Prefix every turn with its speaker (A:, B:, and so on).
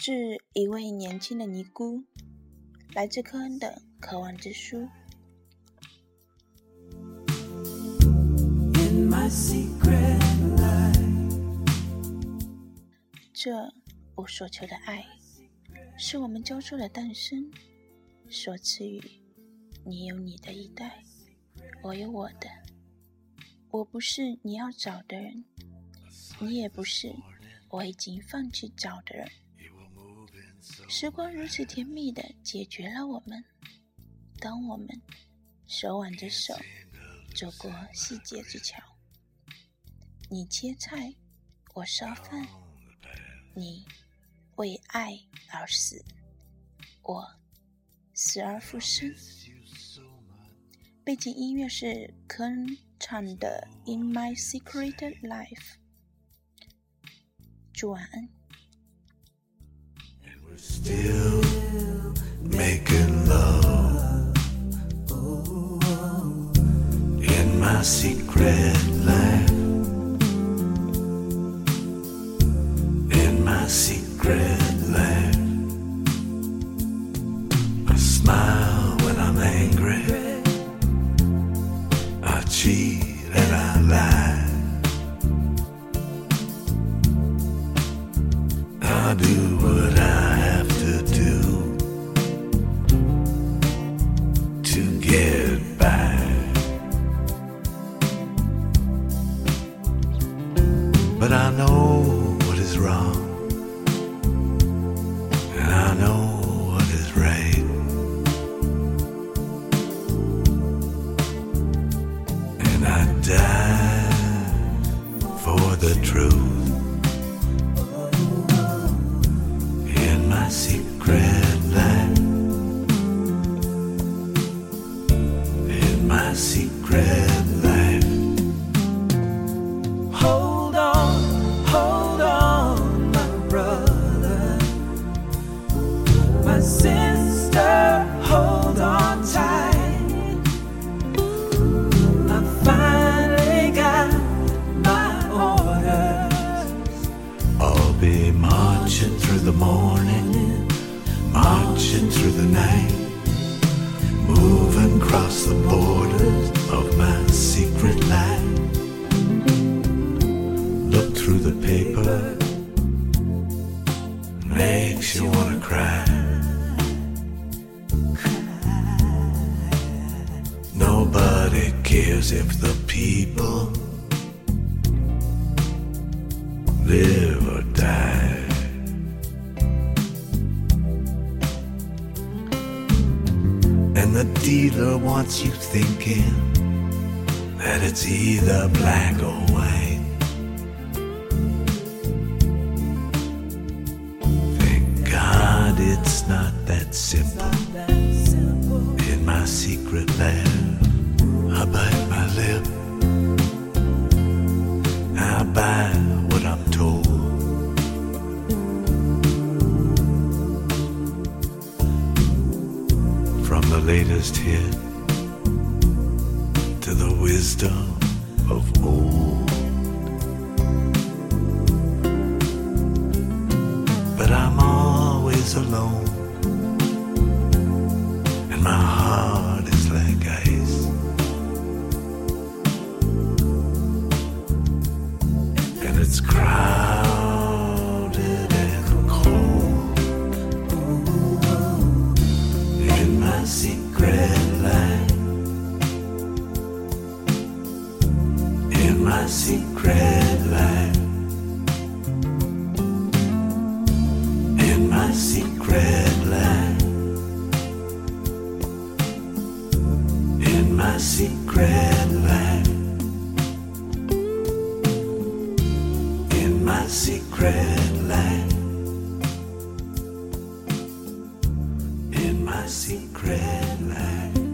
A: 致一位年轻的尼姑，来自科恩的渴望之书。这我所求的爱，是我们交错的诞生所赐予。你有你的一代，我有我的。我不是你要找的人，你也不是我已经放弃找的人。时光如此甜蜜的解决了我们。当我们手挽着手走过细节之桥，你切菜，我烧饭。你为爱而死，我死而复生。背景音乐是科恩唱的《In My Secret Life》。祝晚安。
B: Secret life. In my secret life. I smile when I'm angry. I cheat and I lie. I do what I the truth in my secret land. In my secret Nobody cares if the people live or die. And the dealer wants you thinking that it's either black or white. Thank God it's not that simple. In my secret lab, latest hit to the wisdom of old. But I'm always alone, and my heart is like ice. and it's crowded secret life. In my secret life. In my secret life. in my secret life. In my secret life.